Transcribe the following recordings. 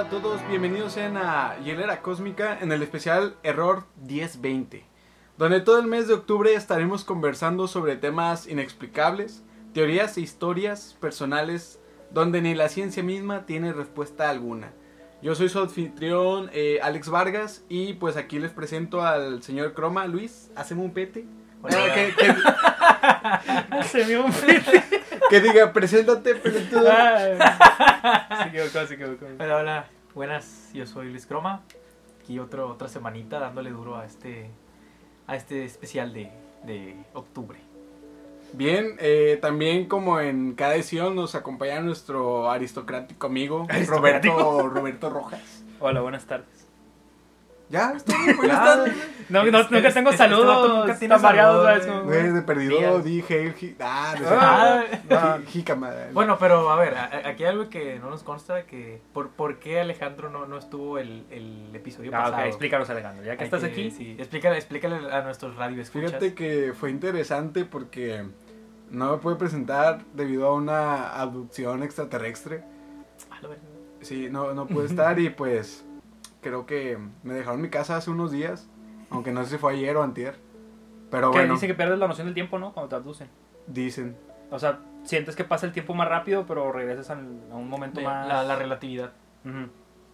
Hola a todos, bienvenidos sean a Hielera Cósmica en el especial Error 1020, donde todo el mes de octubre estaremos conversando sobre temas inexplicables, teorías e historias personales donde ni la ciencia misma tiene respuesta alguna. Yo soy su anfitrión eh, Alex Vargas y pues aquí les presento al señor Croma. Luis, hacemos un pete. Hola. Que, que- Se vio un pete. Que diga, preséntate, pelotudo. Se equivocó, se equivocó. Hola, hola. Buenas, yo soy Luis Croma. Aquí otro, otra semanita dándole duro a este, a este especial de, de octubre. Bien, eh, también como en cada edición nos acompaña nuestro aristocrático amigo ¿Aristocrático? Roberto, Roberto Rojas. Hola, buenas tardes. Ya, bien, buenas Ya. No, no, nunca tengo este- este saludos. nunca variados, Güey, de perdido ji- Ah. Ah, Ah. Bueno, pero a ver, aquí hay algo que no nos consta, que por, por qué Alejandro no, no estuvo el, el episodio Ah, pasado. ok, explícanos, Alejandro. Ya que Hay estás aquí, Sí, explícale, explícale a nuestros radioescuchas. Fíjate que fue interesante porque no me pude presentar debido a una abducción extraterrestre. Ah, verga. Sí, no, no pude estar y pues creo que me dejaron en mi casa hace unos días, aunque no sé si fue ayer o antier. Pero que bueno, dice que pierdes la noción del tiempo, ¿no? Cuando te abducen. dicen. O sea, sientes que pasa el tiempo más rápido, pero regresas al- a un momento De- más. la, la relatividad.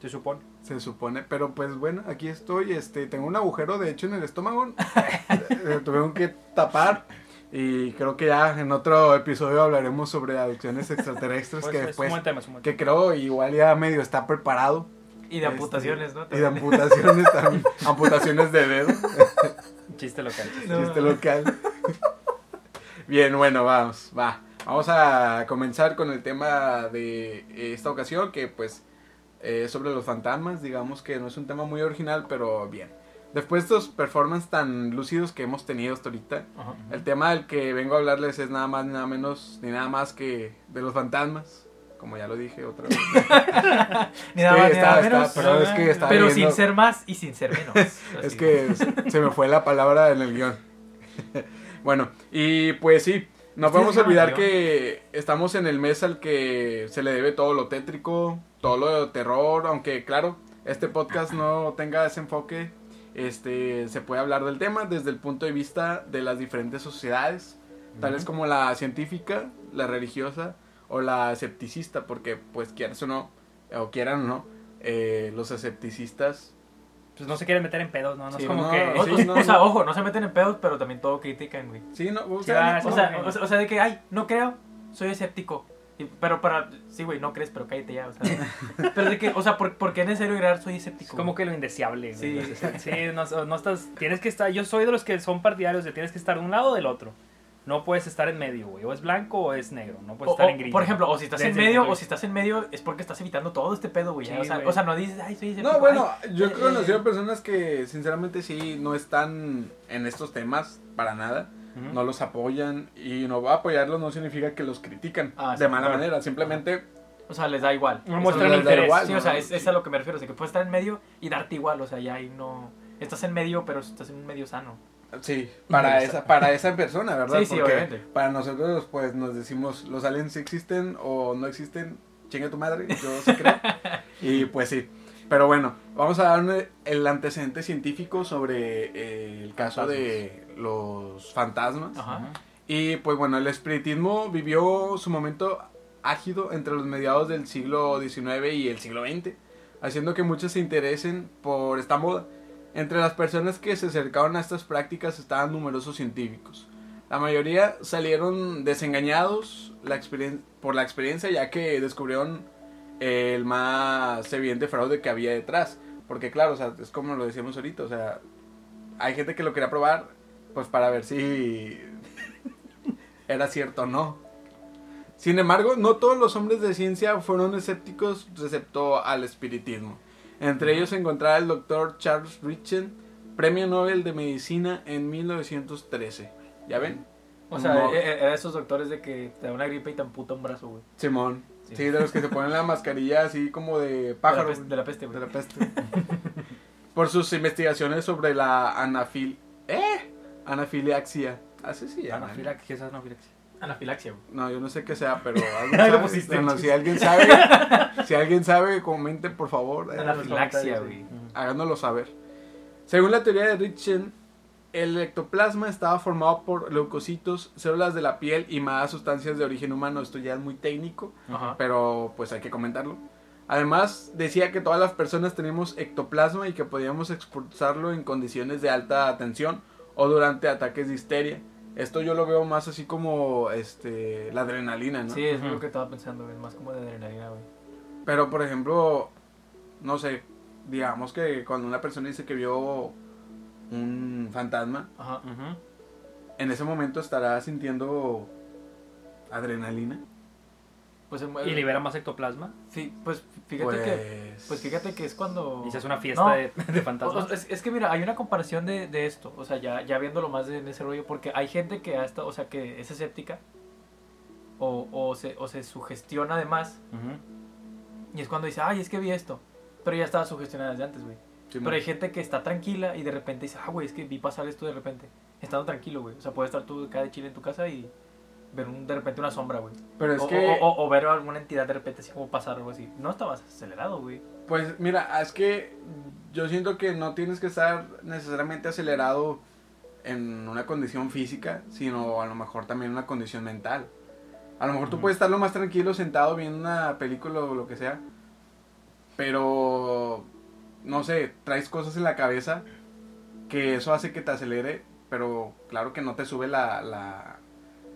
Se supone. Se supone, pero pues bueno, aquí estoy, este, tengo un agujero de hecho en el estómago, Eh, tuvieron que tapar y creo que ya en otro episodio hablaremos sobre adopciones extraterrestres Pues, que es un después, buen tema, es un buen que creo igual ya medio está preparado Y de Este, amputaciones, ¿no? y de amputaciones también, amputaciones de dedo, Chiste local. chiste. No. chiste local. Bien, bueno, vamos, va. Vamos a comenzar con el tema de esta ocasión, que pues eh, sobre los fantasmas, digamos que no es un tema muy original, pero bien. Después de estos performances tan lúcidos que hemos tenido hasta ahorita, Ajá. el tema del que vengo a hablarles es nada más, ni nada menos, ni nada más que de los fantasmas. Como ya lo dije otra vez. Ni nada más, Sí, ni nada está- menos. está- pero es que está Pero sin ser más y sin ser menos. Es que se- me fue la palabra en el guion. bueno, y pues sí, no podemos olvidar que estamos en el mes al que se le debe todo lo tétrico, todo lo de terror, aunque claro, este podcast no tenga ese enfoque, este se puede hablar del tema desde el punto de vista de las diferentes sociedades, tales como la científica, la religiosa o la escepticista, porque pues quieras o no, o quieran o no, eh, los escepticistas Pues no se quieren meter en pedos, ¿no? No Sí, es como no, que. O, sí, o- no, o sea, no. ojo, no se meten en pedos, pero también todo critican, güey. Sí, no, o sea, ah, no- O sea, o, sea- o sea, de que, ay, no creo, soy escéptico. Y- pero para, sí, güey, no crees, pero cállate ya, o sea. pero de que, o sea, ¿por, por qué es necesario crear soy Es escéptico? como que lo indeseable. güey. Sí. Sí, no, no estás. Tienes que estar. Yo soy de los que son partidarios de tienes que estar de un lado o del otro. No puedes estar en medio, güey. O es blanco o es negro. No puedes O- estar o, en gris. por ejemplo, o si estás en Desde medio, o si estás en medio, es porque estás evitando todo este pedo, güey. Sí, o, sea, güey. o sea, no dices, ay, soy escéptico. No, bueno, ay, yo he eh, conocido eh, personas que sinceramente sí no están en estos temas para nada, no los apoyan y no va a apoyarlos no significa que los critican Ah, de sí, mala claro. manera, simplemente O sea, les da igual. No muestran interés. igual, Sí, ¿no? o sea, es, es a lo que me refiero. O sea, que puedes estar en medio y darte igual. O sea, ya ahí no. Estás en medio, pero estás en un medio sano. Sí, para esa para esa persona, ¿verdad? Sí, sí, Porque obviamente. para nosotros pues nos decimos los aliens sí existen o no existen, chinga tu madre, yo sí creo. y pues sí. Pero bueno, vamos a dar el antecedente científico sobre eh, el caso de los fantasmas. Ajá. Y pues bueno, el espiritismo vivió su momento ágido entre los mediados del siglo XIX y el siglo XX, haciendo que muchos se interesen por esta moda. Entre las personas que se acercaron a estas prácticas estaban numerosos científicos. La mayoría salieron desengañados por la experiencia ya que descubrieron el más evidente fraude que había detrás. Porque claro, o sea, es como lo decíamos ahorita, o sea, hay gente que lo quería probar pues para ver si era cierto o no. Sin embargo, no todos los hombres de ciencia fueron escépticos respecto al espiritismo. Entre ellos se encontraba el doctor Charles Richen, premio Nobel de Medicina en 1913. ¿Ya ven? O sea, No. e- e- era esos doctores de que te da una gripe y te amputa un brazo, güey. Simón. Sí. Sí. de los que se ponen la mascarilla así como de De la pájaro. de la peste, güey. de la peste. Por sus investigaciones sobre la anafil... ¿Eh? Anafiliaxia. Así sí, llama, ¿no? Anafilaxia, ¿qué es anafilaxia? Anafilaxia, güey. No, yo no sé qué sea, pero algo Ahí lo sabe. pusiste. Bueno, si alguien sabe, si alguien sabe, comente por favor. Anafilaxia, güey. háganoslo saber. Según la teoría de Richen, el ectoplasma estaba formado por leucocitos, células de la piel y más sustancias de origen humano. Esto ya es muy técnico, Ajá. pero pues hay que comentarlo. Además, decía que todas las personas tenemos ectoplasma y que podíamos expulsarlo en condiciones de alta tensión o durante ataques de histeria. Esto yo lo veo más así como este la adrenalina, ¿no? Sí, es lo que estaba pensando, güey. Más como de adrenalina, güey. Pero por ejemplo, no sé, digamos que cuando una persona dice que vio un fantasma, Ajá. Ujú. en ese momento estará sintiendo adrenalina. Pues, el- Y libera más ectoplasma. Sí, pues fíjate Pues, que. Pues fíjate que es cuando. Y se hace una fiesta No. de, de fantasmas. o- es, es que mira, hay una comparación de, de esto, o sea, ya, ya viéndolo más en ese rollo, porque hay gente que hasta, o sea, que es escéptica o, o, se, o se sugestiona además, Ujú. y es cuando dice, ay, es que vi esto, pero ya estaba sugestionada desde antes, güey. sí, Pero hay gente que está tranquila y de repente dice, ah, güey, es que vi pasar esto de repente, estando tranquilo, güey. O sea, puedes estar tú acá de chile en tu casa y ver un- de repente una sombra, güey. pero es o, que, o- o- o ver alguna entidad de repente así como pasar algo así. No estabas acelerado, güey. pues mira, es que yo siento que no tienes que estar necesariamente acelerado en una condición física, sino a lo mejor también una condición mental. A lo mejor tú puedes estar lo más tranquilo sentado viendo una película o lo que sea, pero no sé, traes cosas en la cabeza que eso hace que te acelere, pero claro que no te sube la, la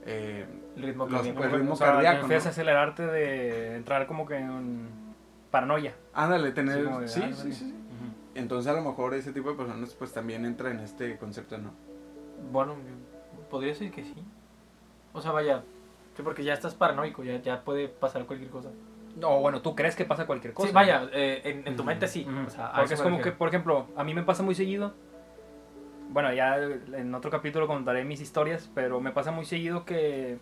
eh, ritmo Los- cardíaco. el ritmo o sea, cardíaco, empiezas ¿no? a acelerarte de entrar como que en paranoia. ándale, tener de, sí, ah, sí, sí, sí. Entonces a lo mejor ese tipo de personas pues también entra en este concepto, ¿no? Bueno, podría ser que sí. O sea, vaya, sí, porque ya estás paranoico, ya, ya puede pasar cualquier cosa. O bueno, tú crees que pasa cualquier cosa. Sí, vaya, eh, en, en tu mente sí. ujú. O sea, Porque es como que, por ejemplo, a mí me pasa muy seguido. Bueno, ya en otro capítulo contaré mis historias, pero me pasa muy seguido que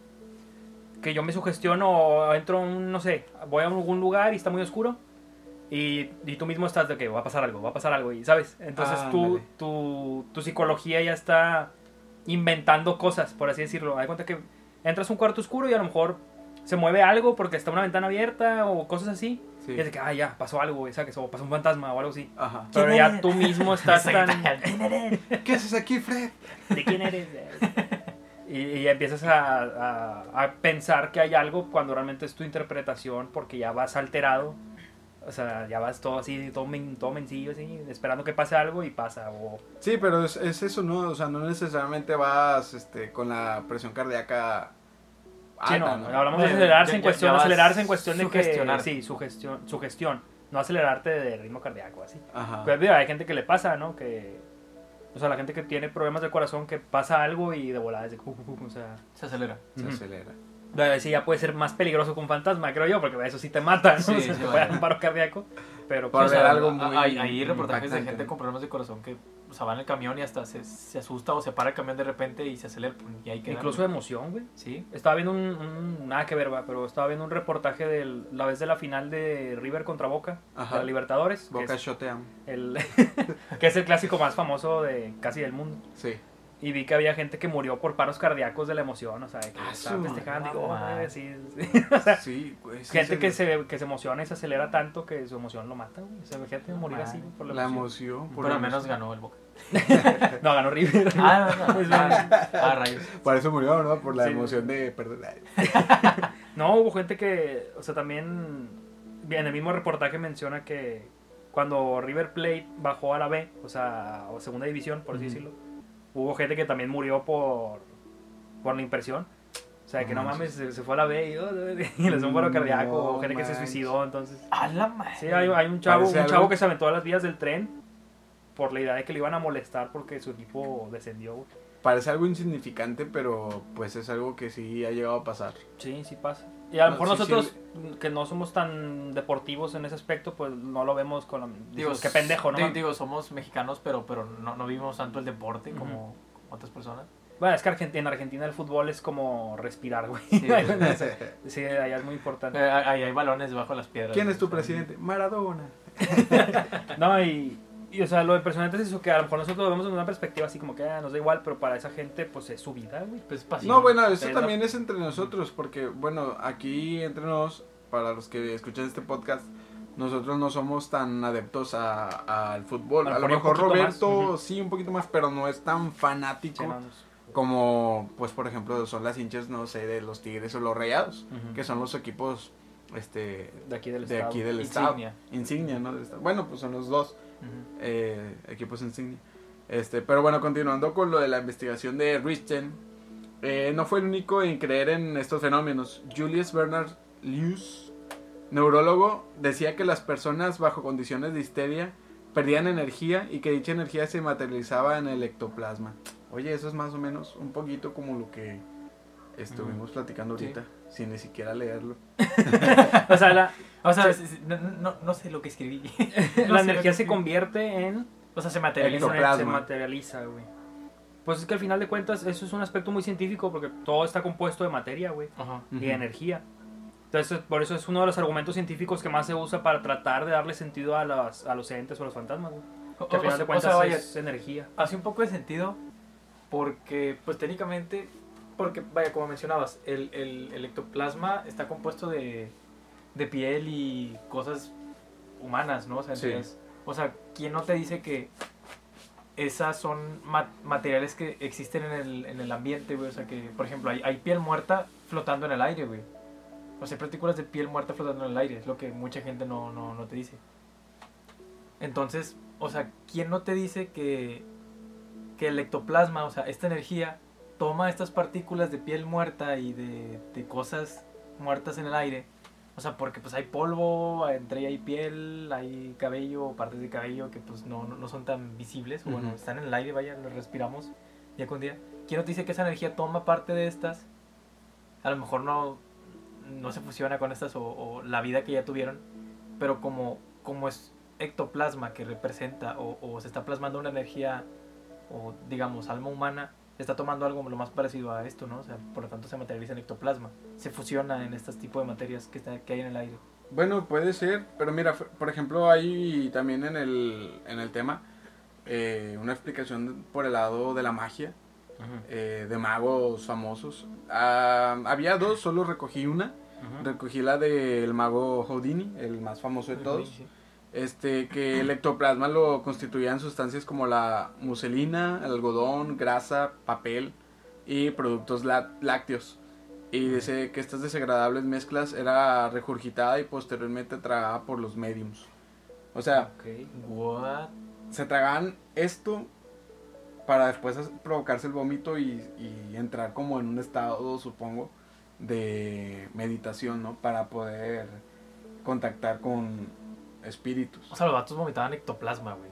que yo me sugestiono o entro, un, no sé, voy a algún lugar y está muy oscuro y, y tú mismo estás de que va a pasar algo, va a pasar algo y sabes, entonces tú, Ándale. tu, tu psicología ya está inventando cosas, por así decirlo. Hay cuenta que entras a un cuarto oscuro y a lo mejor se mueve algo porque está una ventana abierta o cosas así. Sí. Y es de que, ah, ya, pasó algo, güey, ¿sabes? O pasó un fantasma o algo así. Ajá. ¿Quién Pero ya eres? tú mismo estás tan... ¿Quién eres? ¿Qué haces aquí, Fred? ¿De quién eres? y, y ya empiezas a, a- a pensar que hay algo cuando realmente es tu interpretación porque ya vas alterado. O sea, ya vas todo así, todo, men- todo mencillo, así, esperando que pase algo y pasa. O, Sí, pero es, es eso, ¿no? O sea, no necesariamente vas este, con la presión cardíaca Sí, alta, no, ¿no? hablamos de acelerarse en cuestión, acelerarse en cuestión de que... Sí, sugestión, sugestión. No acelerarte de ritmo cardíaco, así. Ajá. Pero hay gente que le pasa, ¿no? Que... O sea, la gente que tiene problemas de corazón, que pasa algo y de volada es de... O sea... Se acelera. Se Ujú. acelera. Bueno, sí, ya puede ser más peligroso que un fantasma, creo yo, porque eso sí te mata, ¿no? Sí, O sea, sí, puede dar un paro cardíaco. Pero pues, ver o sea, algo muy hay, hay reportajes de gente con problemas de corazón que o sea, va en el camión y hasta se, se asusta o se para el camión de repente y se acelera y hay que incluso de emoción, güey. Sí. Estaba viendo un, un- Nada que ver, va, pero estaba viendo un reportaje de la vez de la final de River contra Boca, Ajá. de la Libertadores, Boca es, yo te amo. el, que es el clásico más famoso de casi del mundo. Sí. Y vi que había gente que murió por paros cardíacos de la emoción, o sea, que Ah, estaban su festejando. Digo. "Oh, sí, sí". O sea, Sí, güey. sí gente se- que se, que se emociona y se acelera tanto que su emoción lo mata, güey. O sea, imagínate morir así madre. por la, La emoción. emoción. por Pero al menos ganó el Boca. No, ganó River. Ah, no, no. Ah, rayos. Por eso murió, ¿no? Por la Sí. emoción de perder. No, hubo gente que, o sea, también en el mismo reportaje menciona que cuando River Plate bajó a la B, o sea, o segunda división, por así decirlo, hubo gente que también murió por, por la impresión. O sea, que no No mames, se, se fue a la B y, oh, y les un paro cardíaco, No o gente que se suicidó, entonces... A la madre. Sí, hay, hay un chavo, un chavo algo- que se aventó a las vías del tren por la idea de que le iban a molestar porque su equipo descendió. Parece algo insignificante, pero pues es algo que sí ha llegado a pasar. Sí, sí pasa. Y a lo mejor sí, sí, nosotros, que no somos tan deportivos en ese aspecto, pues no lo vemos con la... Digo, qué pendejo, ¿no? di- Digo, somos mexicanos, pero, pero no, no vivimos tanto el deporte como otras personas. Bueno, es que Argent- en Argentina el fútbol es como respirar, güey. Sí. Sí, allá es muy importante. Eh, Ahí hay balones bajo las piedras. ¿Quién es tu presidente? Maradona. No, y, Y o sea, lo impresionante es eso, que a lo mejor nosotros lo vemos en una perspectiva así como que ah, nos da igual, pero para esa gente pues es su vida, güey. Pues pasivo. No, bueno, eso también es entre nosotros, porque bueno, aquí entre nos, para los que escuchan este podcast, nosotros no somos tan adeptos al fútbol. A, lo mejor Roberto sí, un poquito más, pero no es tan fanático como, pues, por ejemplo, son las hinchas, no sé, de los Tigres o los Rayados, que son los equipos este de aquí del de aquí del insignia. estado insignia no bueno pues son los dos eh, equipos insignia. Este pero bueno continuando con lo de la investigación de Richten eh, no fue el único en creer en estos fenómenos. Julius Bernard Lewis neurólogo decía que las personas bajo condiciones de histeria perdían energía y que dicha energía se materializaba en el ectoplasma. Oye eso es más o menos un poquito como lo que estuvimos platicando ahorita sin ni siquiera leerlo. o sea, la, o sea no, no, sé lo que escribí. la energía se convierte en... O sea, se materializa. Se materializa, güey. Pues es que al final de cuentas eso es un aspecto muy científico porque todo está compuesto de materia, güey. Y de energía. Entonces, por eso es uno de los argumentos científicos que más se usa para tratar de darle sentido a, las, a los entes o a los fantasmas, güey. Que al final de cuentas es energía. Hace un poco de sentido porque, pues técnicamente, porque, vaya, como mencionabas, el, el, ectoplasma está compuesto de, de, piel y cosas humanas, ¿no? O sea, o sea, ¿quién no te dice que esas son materiales que existen en el, en el ambiente, güey? O sea, que, por ejemplo, hay, hay piel muerta flotando en el aire, güey. O sea, hay partículas de piel muerta flotando en el aire, es lo que mucha gente no, no, no te dice. Entonces, o sea, ¿quién no te dice que, que el ectoplasma, o sea, esta energía, toma estas partículas de piel muerta y de, de cosas muertas en el aire. O sea, porque pues hay polvo, entre hay piel, hay cabello, partes de cabello que pues no, no son tan visibles, o bueno, están en el aire, vaya, los respiramos día con día. ¿Quién nos dice que esa energía toma parte de estas? A lo mejor no, no se fusiona con estas o, la vida que ya tuvieron, pero como, como es ectoplasma que representa o, o se está plasmando una energía o digamos alma humana, está tomando algo lo más parecido a esto, ¿no? O sea, por lo tanto se materializa en ectoplasma, se fusiona en este tipo de materias que, está, que hay en el aire. Bueno, puede ser, pero mira, por ejemplo, hay también en el, en el tema eh, una explicación por el lado de la magia, eh, de magos famosos. Ah, había dos, solo recogí una. Recogí la del mago Houdini, el más famoso de todos este, que el ectoplasma lo constituían sustancias como la muselina, el algodón, grasa, papel y productos lácteos. Y dice que estas desagradables mezclas era regurgitada y posteriormente tragada por los mediums. O sea, se tragaban esto para después provocarse el vómito y, y, entrar como en un estado, supongo, de meditación, ¿no? Para poder contactar con, espíritus. O sea, los vatos vomitaban ectoplasma, güey.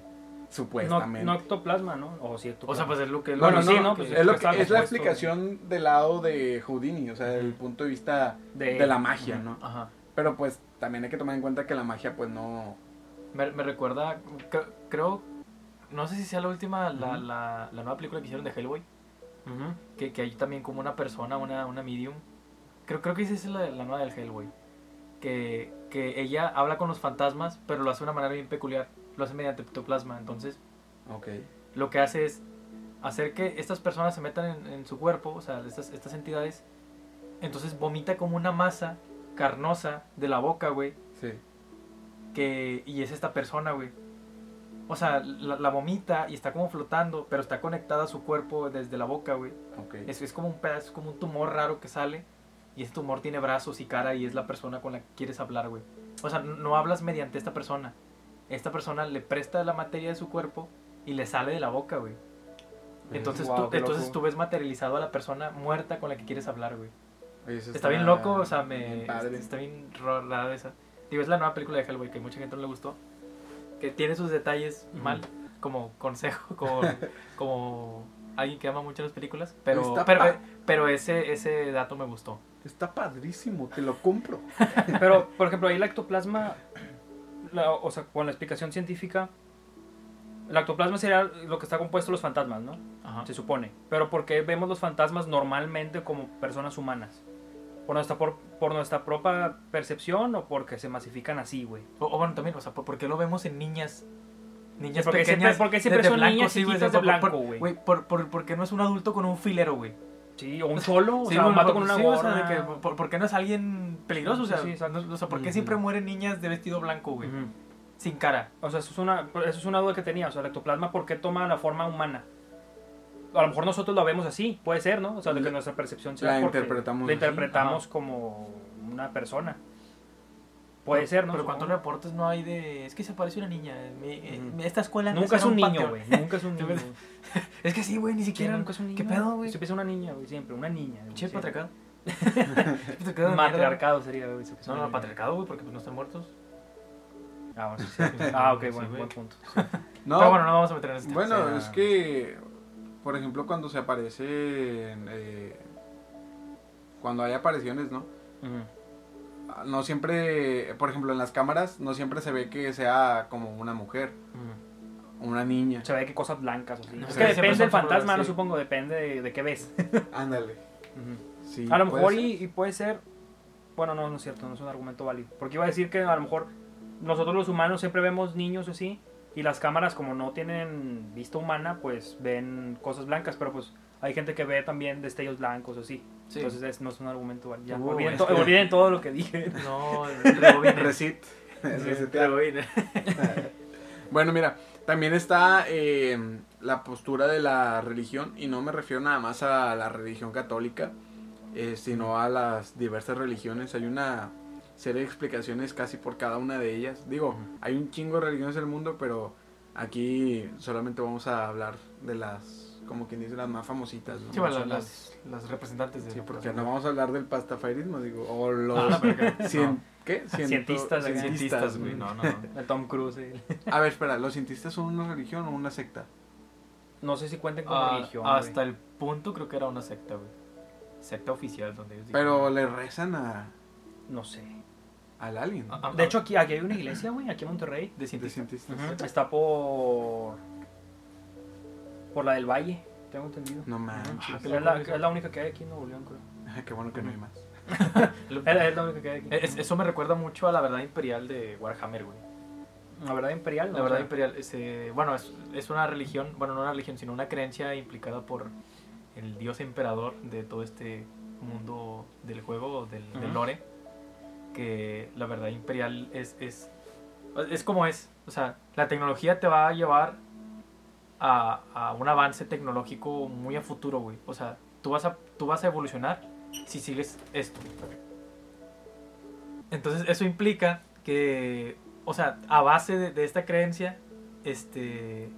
Supuestamente. No, ectoplasma, ¿no? O, sí, o sea, pues es lo que... Bueno, sí, ¿no? Pues es, lo que, es la explicación del lado de Houdini, o sea, desde el punto de vista de, la magia, ¿no? Ajá. Pero pues también hay que tomar en cuenta que la magia pues no... Me, me recuerda, creo, no sé si sea la última, la, la, la, nueva película que hicieron de Hellboy. que, que hay también como una persona, una, una medium. Creo, creo que esa es la, la nueva del Hellboy. Que, que ella habla con los fantasmas, pero lo hace de una manera bien peculiar. Lo hace mediante ectoplasma. Entonces, okay. lo que hace es hacer que estas personas se metan en, su cuerpo, o sea, estas, estas entidades. Entonces vomita como una masa carnosa de la boca, güey. Sí. Que, y es esta persona, güey. O sea, la, vomita y está como flotando, pero está conectada a su cuerpo desde la boca, güey. Okay. Es, es como un pedazo, como un tumor raro que sale y ese tumor tiene brazos y cara y es la persona con la que quieres hablar, güey. O sea, no hablas mediante esta persona. Esta persona le presta la materia de su cuerpo y le sale de la boca, güey. Entonces, tú, entonces tú ves materializado a la persona muerta con la que quieres hablar, güey. Está, bien loco, o sea, me, está bien rara esa. Digo, es la nueva película de Hellboy que mucha gente no le gustó. Que tiene sus detalles mal, como consejo, como, como alguien que ama mucho las películas. Pero, pero, pero, ese, ese dato me gustó. Está padrísimo, te lo compro. Pero, por ejemplo, ahí el ectoplasma, o sea, con la explicación científica, el ectoplasma sería lo que está compuesto de los fantasmas, ¿no? Se supone. Pero ¿por qué vemos los fantasmas normalmente como personas humanas? ¿Por nuestra, por, por nuestra propia percepción o porque se masifican así, güey? O, bueno, también, o sea, ¿por qué lo vemos en niñas niñas porque pequeñas. siempre- porque siempre de- de son blanco, niñas sí, chiquitas de por- por- blanco, güey. Güey, por, por, porque no es un adulto con un filero, güey. Sí, o un solo, o Sí, sea, un por- con una sí, o sea, gorra. de que, por, ¿por qué no es alguien peligroso? O sea, Sí, no- o sea, ¿por qué siempre mueren niñas de vestido blanco, güey? Sin cara. O sea, eso es, una, eso es una duda que tenía. O sea, el ectoplasma, ¿por qué toma la forma humana? A lo mejor nosotros lo vemos así, puede ser, ¿no? O sea, de que nuestra percepción sea la interpretamos la interpretamos como una persona. Puede Pero- ser, ¿no? Pero ¿cuántos reportes no hay de... Es que se parece una niña. Mi- eh, Ujú. Esta escuela no Nunca es un niño, güey. Nunca es un niño. Es que sí, güey, ni siquiera... nunca es un niño. ¿Qué pedo, güey? Siempre es una niña, güey, siempre. Una niña. güey, Che, siempre. patriarcado. Patriarcado sería, güey. es No, no, patriarcado, güey, porque pues no están muertos. Ah, bueno, sí, sí. Ah, ok, Sí, bueno, buen punto. No, Pero bueno, no vamos a meter en este Bueno, es que, por ejemplo, cuando se aparecen, eh, cuando hay apariciones, ¿no? Ah, No siempre, por ejemplo, en las cámaras, no siempre se ve que sea como una mujer, una niña. Se ve que cosas blancas así. No, Es que depende del fantasma, no supongo, depende de, de qué ves. Ándale. Sí, A lo mejor y, y puede ser. Bueno, no, no es cierto, no es un argumento válido. Porque iba a decir que a lo mejor nosotros los humanos siempre vemos niños así. Y las cámaras, como no tienen vista humana, pues ven cosas blancas. Pero pues hay gente que ve también destellos blancos o así. Sí. Entonces es- no es un argumento válido. Ya, Uh, olviden, es to- que- olviden todo lo que dije. No, rebobine. Resit. Bueno, mira, también está eh, la postura de la religión, y no me refiero nada más a la religión católica, eh, sino a las diversas religiones. Hay una serie de explicaciones casi por cada una de ellas. Digo, hay un chingo de religiones en el mundo, pero aquí solamente vamos a hablar de las, como quien dice, las más famositas. ¿no? Sí, bueno, las, las representantes de Sí, porque no vamos a hablar del pastafairismo, digo, o los Ah, cien- no. ¿qué? Ciento- Cientistas. Cientistas, güey. No, no, no. El Tom Cruise. el- A ver, espera, ¿los cientistas son una religión o una secta? No sé si cuenten como Ah, religión. hasta güey. el punto creo que era una secta, güey. Secta oficial donde ellos Pero dijeron- le rezan a, No sé. al alien. Ah, ah, De hecho, aquí, aquí hay una iglesia, güey, aquí en Monterrey. de de cientistas. Está por. Por la del Valle, tengo entendido. No manches. Ah, qué Es la, es la única que hay aquí en Nuevo León, creo. Qué bueno que no hay más. Es, es la única que hay aquí. Es- eso me recuerda mucho a la verdad imperial de Warhammer, güey. La verdad imperial, La verdad O sea, imperial, bueno, es, es una religión, bueno, no una religión, sino una creencia implicada por el dios emperador de todo este mundo del juego, del, del lore, que la verdad imperial es, es, es como es, o sea, la tecnología te va a llevar a, a un avance tecnológico muy a futuro, güey, o sea, tú vas a, tú vas a evolucionar si sigues esto. Entonces eso implica que, o sea, a base de, de esta creencia, este,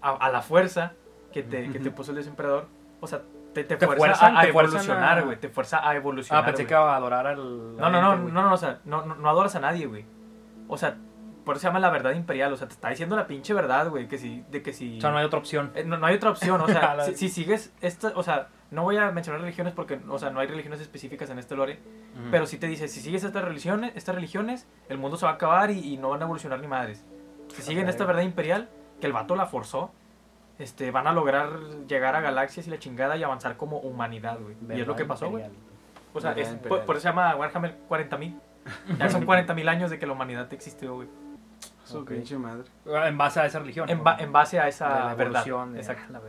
a, a la fuerza que te, que te puso el desemperador, o sea, te, te, Te fuerza fuerzan- a, evolucionar, güey, te fuerza a evolucionar. Ah, pensé güey. que iba a adorar al. No, no, no, no, no, o sea, no, no, no adoras a nadie, güey. O sea, por eso se llama la verdad imperial, o sea, te está diciendo la pinche verdad, güey, que si, de que si... O sea, no hay otra opción. Eh, No, no hay otra opción, o sea, si, si sigues esta, o sea, no voy a mencionar religiones porque, o sea, no hay religiones específicas en este lore, pero sí te dice, si sigues estas religiones, estas religiones, el mundo se va a acabar y, y no van a evolucionar ni madres. Si siguen esta verdad imperial, que el vato la forzó, este, van a lograr llegar a galaxias y la chingada y avanzar como humanidad, güey. Y es lo que pasó, güey. O sea, es- por, por eso se llama Warhammer 40.000. Ya son 40.000 años de que la humanidad existió, güey. Su Ok. pinche madre. En base a esa religión. En, ba- en base a De esa la verdad. de- Exacto. la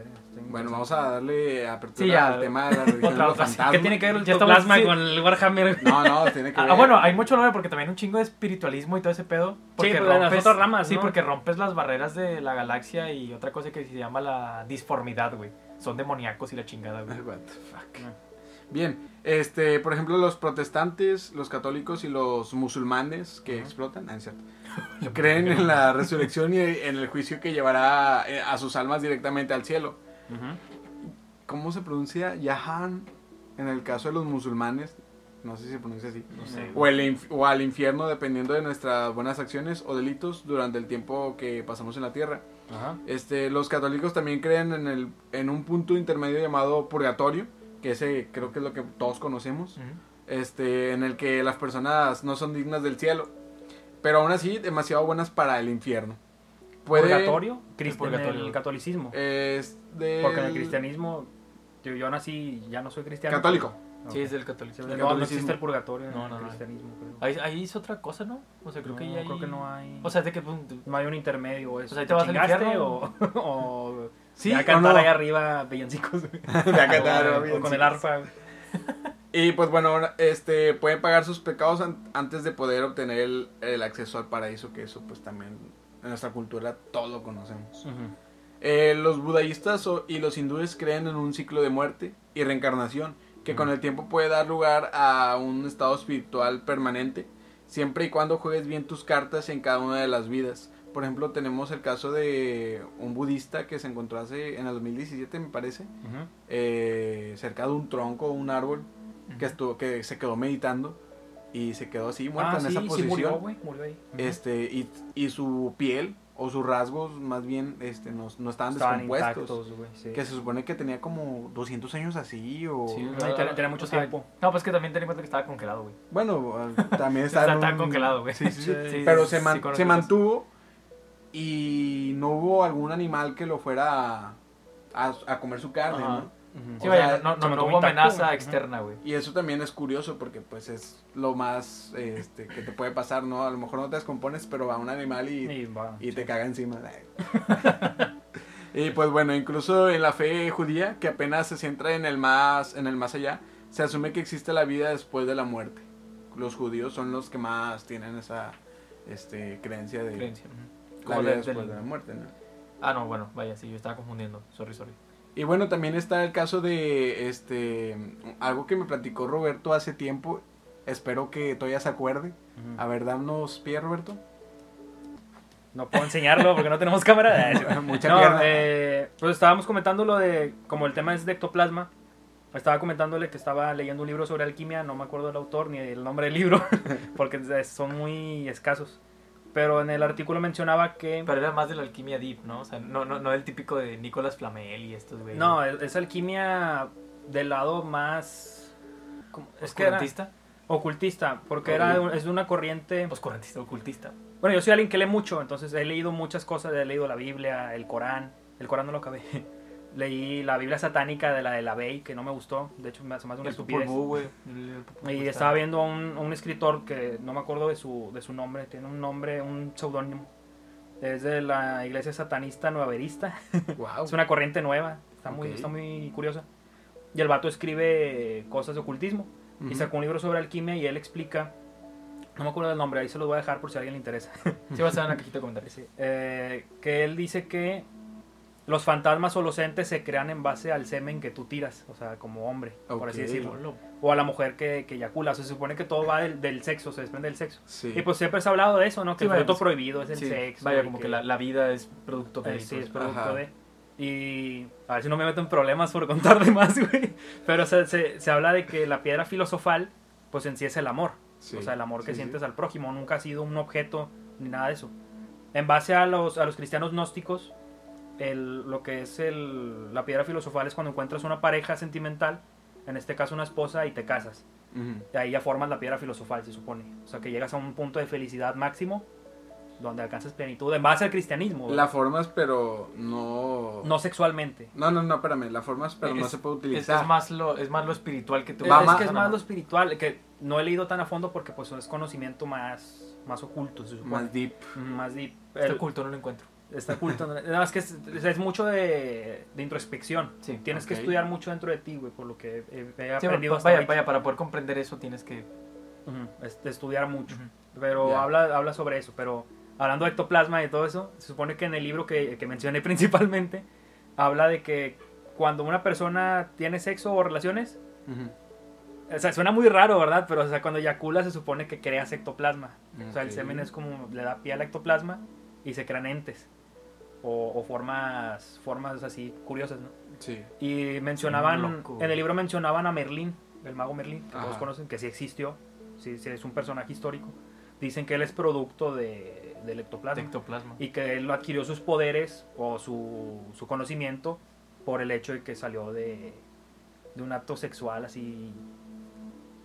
Bueno, vamos a darle apertura Sí, ya. al tema de la religión de Otra- los otra- fantasmas. ¿Qué tiene que ver el Ya estamos- plasma sí. con el Warhammer? No, no, tiene que ver. Ah, bueno, hay mucho lore porque también un chingo de espiritualismo y todo ese pedo. Porque pero de las otras ramas, Sí, ¿no? porque rompes las barreras de la galaxia y otra cosa que se llama la disformidad, güey. Son demoníacos y la chingada, güey. What the fuck. Bien, este, por ejemplo, los protestantes, los católicos y los musulmanes que explotan, ah, es cierto, creen en la resurrección y en el juicio que llevará eh, a sus almas directamente al cielo. ¿Cómo se pronuncia Yahan en el caso de los musulmanes? No sé si se pronuncia así. No sé. O, el o al infierno dependiendo de nuestras buenas acciones o delitos durante el tiempo que pasamos en la tierra. Este, los católicos también creen en, el, en un punto intermedio llamado purgatorio, que ese creo que es lo que todos conocemos, Ujú. este, en el que las personas no son dignas del cielo, pero aún así demasiado buenas para el infierno. Puede, Purgatorio, crist- en el catolicismo. Es de Porque en el cristianismo, yo, yo nací, ya no soy cristiano. Católico. Sí, Ok. es del catolicismo. No, El no catolicismo. existe el purgatorio en No, el no, no. cristianismo, creo. Ahí, ahí es otra cosa, ¿no? O sea, creo que No, creo que no hay. O sea, de que... pues, no hay un intermedio. Es, Pues ahí ¿te te vas al infierno. o, o Sí, o cantar no. ahí arriba villancicos? acá te o, con el arpa. Y pues bueno, este, pueden pagar sus pecados an- antes de poder obtener el, el acceso al paraíso, que eso pues también en nuestra cultura todo lo conocemos. Eh, los budaístas o- y los hindúes creen en un ciclo de muerte y reencarnación, que con el tiempo puede dar lugar a un estado espiritual permanente, siempre y cuando juegues bien tus cartas en cada una de las vidas. Por ejemplo, tenemos el caso de un budista que se encontró hace en el 2017, me parece, Ujú. eh, cerca de un tronco o un árbol, que estuvo que se quedó meditando y se quedó así muerto Ah, en sí, esa sí posición. murió, güey. Murió ahí. Ujú. este y, y su piel o sus rasgos más bien este no, no estaban Estaban descompuestos. intactos, güey. Sí. Que se supone que tenía como 200 años así o... Sí, No, tenía- tenía mucho o sea, tiempo. No, pues que también ten en cuenta que estaba congelado, güey. Bueno, también en tan un- congelado, güey. Sí, sí, sí. Sí, Pero sí, se, sí, man- se eso. mantuvo y no hubo algún animal que lo fuera a, a- a comer su carne, Ajá. ¿no? Sí, vaya, sea, no, no, no, hubo amenaza externa, güey. Y eso también es curioso porque pues es lo más este, que te puede pasar, ¿no? A lo mejor no te descompones, pero va un animal y, Y va, y sí. te caga encima. y pues bueno, incluso en la fe judía, que apenas se centra en el más, en el más allá, se asume que existe la vida después de la muerte. Los judíos son los que más tienen esa este, creencia de Creencia. Como vida de- después del- de la muerte, ¿no? Ah, no, bueno, vaya, sí, yo estaba confundiendo. Sorry, sorry. Y bueno, también está el caso de este algo que me platicó Roberto hace tiempo. Espero que todavía se acuerde. A ver, danos pie, Roberto. No puedo enseñarlo porque no tenemos cámara. Ah, Mucha no, pierna. eh, pues estábamos comentando lo de, como el tema es de ectoplasma, estaba comentándole que estaba leyendo un libro sobre alquimia, no me acuerdo del autor ni el nombre del libro, porque son muy escasos. Pero en el artículo mencionaba que... Pero era más de la alquimia deep, ¿no? O sea, no, no, no el típico de Nicolas Flamel y estos, güey. No, es, alquimia del lado más... Es que ocultista, porque era, es de una corriente... Oscurantista, ocultista. Bueno, yo soy alguien que lee mucho, entonces he leído muchas cosas, he leído la Biblia, el Corán, el Corán no lo acabé. Leí la Biblia satánica de la de la Bey, que no me gustó, de hecho me hace más una El estupidez. El Y estaba viendo a un, un escritor que no me acuerdo de su, de su nombre, tiene un nombre, un seudónimo. Es de la iglesia satanista nueverista. Wow. Es una corriente nueva, está muy, Ok. está muy curiosa. Y el vato escribe cosas de ocultismo. Y sacó un libro sobre alquimia y él explica, no me acuerdo del nombre, ahí se lo voy a dejar por si a alguien le interesa. Sí, va a estar en la cajita de comentarios. Sí, eh, que él dice que los fantasmas o los entes se crean en base al semen que tú tiras, o sea, como hombre, por así decirlo. O a la mujer que, que eyacula, o sea, se supone que todo va del, del sexo, se desprende del sexo. Sí. Y pues siempre se ha hablado de eso, ¿no? Que Sí, el vaya, fruto pues, prohibido es el Sí, sexo. Vaya, y como que la, la vida es producto de... eh, sí, es pues, producto Ajá. de... Y a ver si no me meto en problemas por contar de más, güey. Pero se, se, se habla de que la piedra filosofal, pues en sí es el amor. Sí. O sea, el amor que Sí, sí. sientes al prójimo nunca ha sido un objeto ni nada de eso. En base a los, a los cristianos gnósticos, el, lo que es el, la piedra filosofal es cuando encuentras una pareja sentimental, en este caso una esposa, y te casas. Ujú. Y ahí ya formas la piedra filosofal, se supone. O sea, que llegas a un punto de felicidad máximo, donde alcanzas plenitud, en base al cristianismo. La formas, pero no... No sexualmente. No, no, no, espérame. La formas, pero no Es- se puede Es, utilizar. es más lo, es más lo espiritual que tú... Es, es más- que es no, más no. lo espiritual, que no he leído tan a fondo porque pues es conocimiento más, más oculto, se supone. Más deep. Más deep. Está El- oculto, no lo encuentro. Está oculto. No, es que es, es mucho de, de introspección. Sí. Tienes que estudiar mucho dentro de ti, güey, por lo que he, he Sí, aprendido hasta vaya, para poder comprender eso tienes que... Estudiar mucho. Pero habla, habla sobre eso. Pero hablando de ectoplasma y todo eso, se supone que en el libro que, que mencioné principalmente, habla de que cuando una persona tiene sexo o relaciones, o sea, suena muy raro, ¿verdad? Pero o sea, cuando eyacula se supone que creas ectoplasma. O sea, el semen es como le da pie al ectoplasma y se crean entes. O, o formas, formas así curiosas, ¿no? Sí. Y mencionaban, en el libro mencionaban a Merlín, el mago Merlín, que todos conocen, que sí existió, sí, sí es un personaje histórico. Dicen que él es producto de, del ectoplasma. ectoplasma. y que él adquirió sus poderes o su, su conocimiento por el hecho de que salió de, de un acto sexual así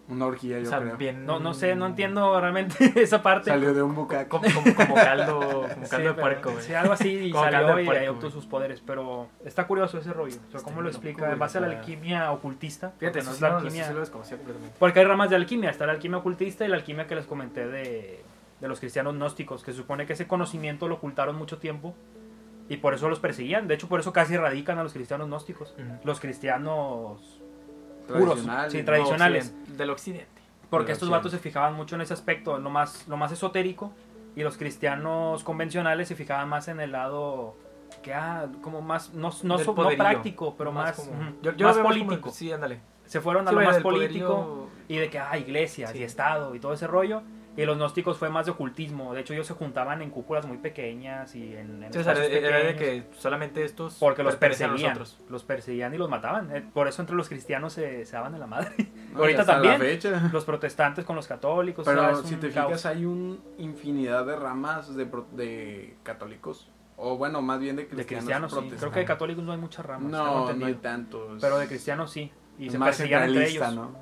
Una orgía, yo O sea, creo. bien. No, no sé, no entiendo realmente esa parte. Salió de un bucaque. Como, como, como caldo, como Sí, caldo de puerco, güey. Sí, algo así y Como salió y puerco, ahí obtuvo sus poderes, pero está curioso ese rollo. O sea, Está ¿cómo lo explica? En base a la alquimia ocultista. Fíjate, no es la no, alquimia. lo. Porque hay ramas de alquimia, está la alquimia ocultista y la alquimia que les comenté de, de los cristianos gnósticos, que se supone que ese conocimiento lo ocultaron mucho tiempo y por eso los perseguían. De hecho, por eso casi erradican a los cristianos gnósticos. Los cristianos puros, sí, tradicionales. Del occidente. Porque Del estos occidente. vatos se fijaban mucho en ese aspecto, lo más, lo más esotérico, y los cristianos convencionales se fijaban más en el lado que ah, como más, no, no, so- no práctico, pero más, como- ujú, yo, yo más como- político. sí, ándale. Se fueron a Sí, lo más político poderío- y de que, ah, iglesias Sí. y Estado y todo ese rollo. Y los gnósticos fue más de ocultismo. De hecho, ellos se juntaban en cúpulas muy pequeñas y en, en Sí, o sea, espacios era de pequeños, que solamente estos. Porque los perseguían. Los perseguían y los mataban. Eh, Por eso entre los cristianos se, se daban de la madre. No, Ahorita también. Los protestantes con los católicos. o sea, Pero si te caos. fijas, hay un infinidad de ramas de, pro- de católicos. O bueno, más bien de cristianos. De cristianos, sí. Creo que de católicos no hay muchas ramas. No, no hay tantos. Pero de cristianos sí. Y Es se más perseguían entre ellos. ¿no?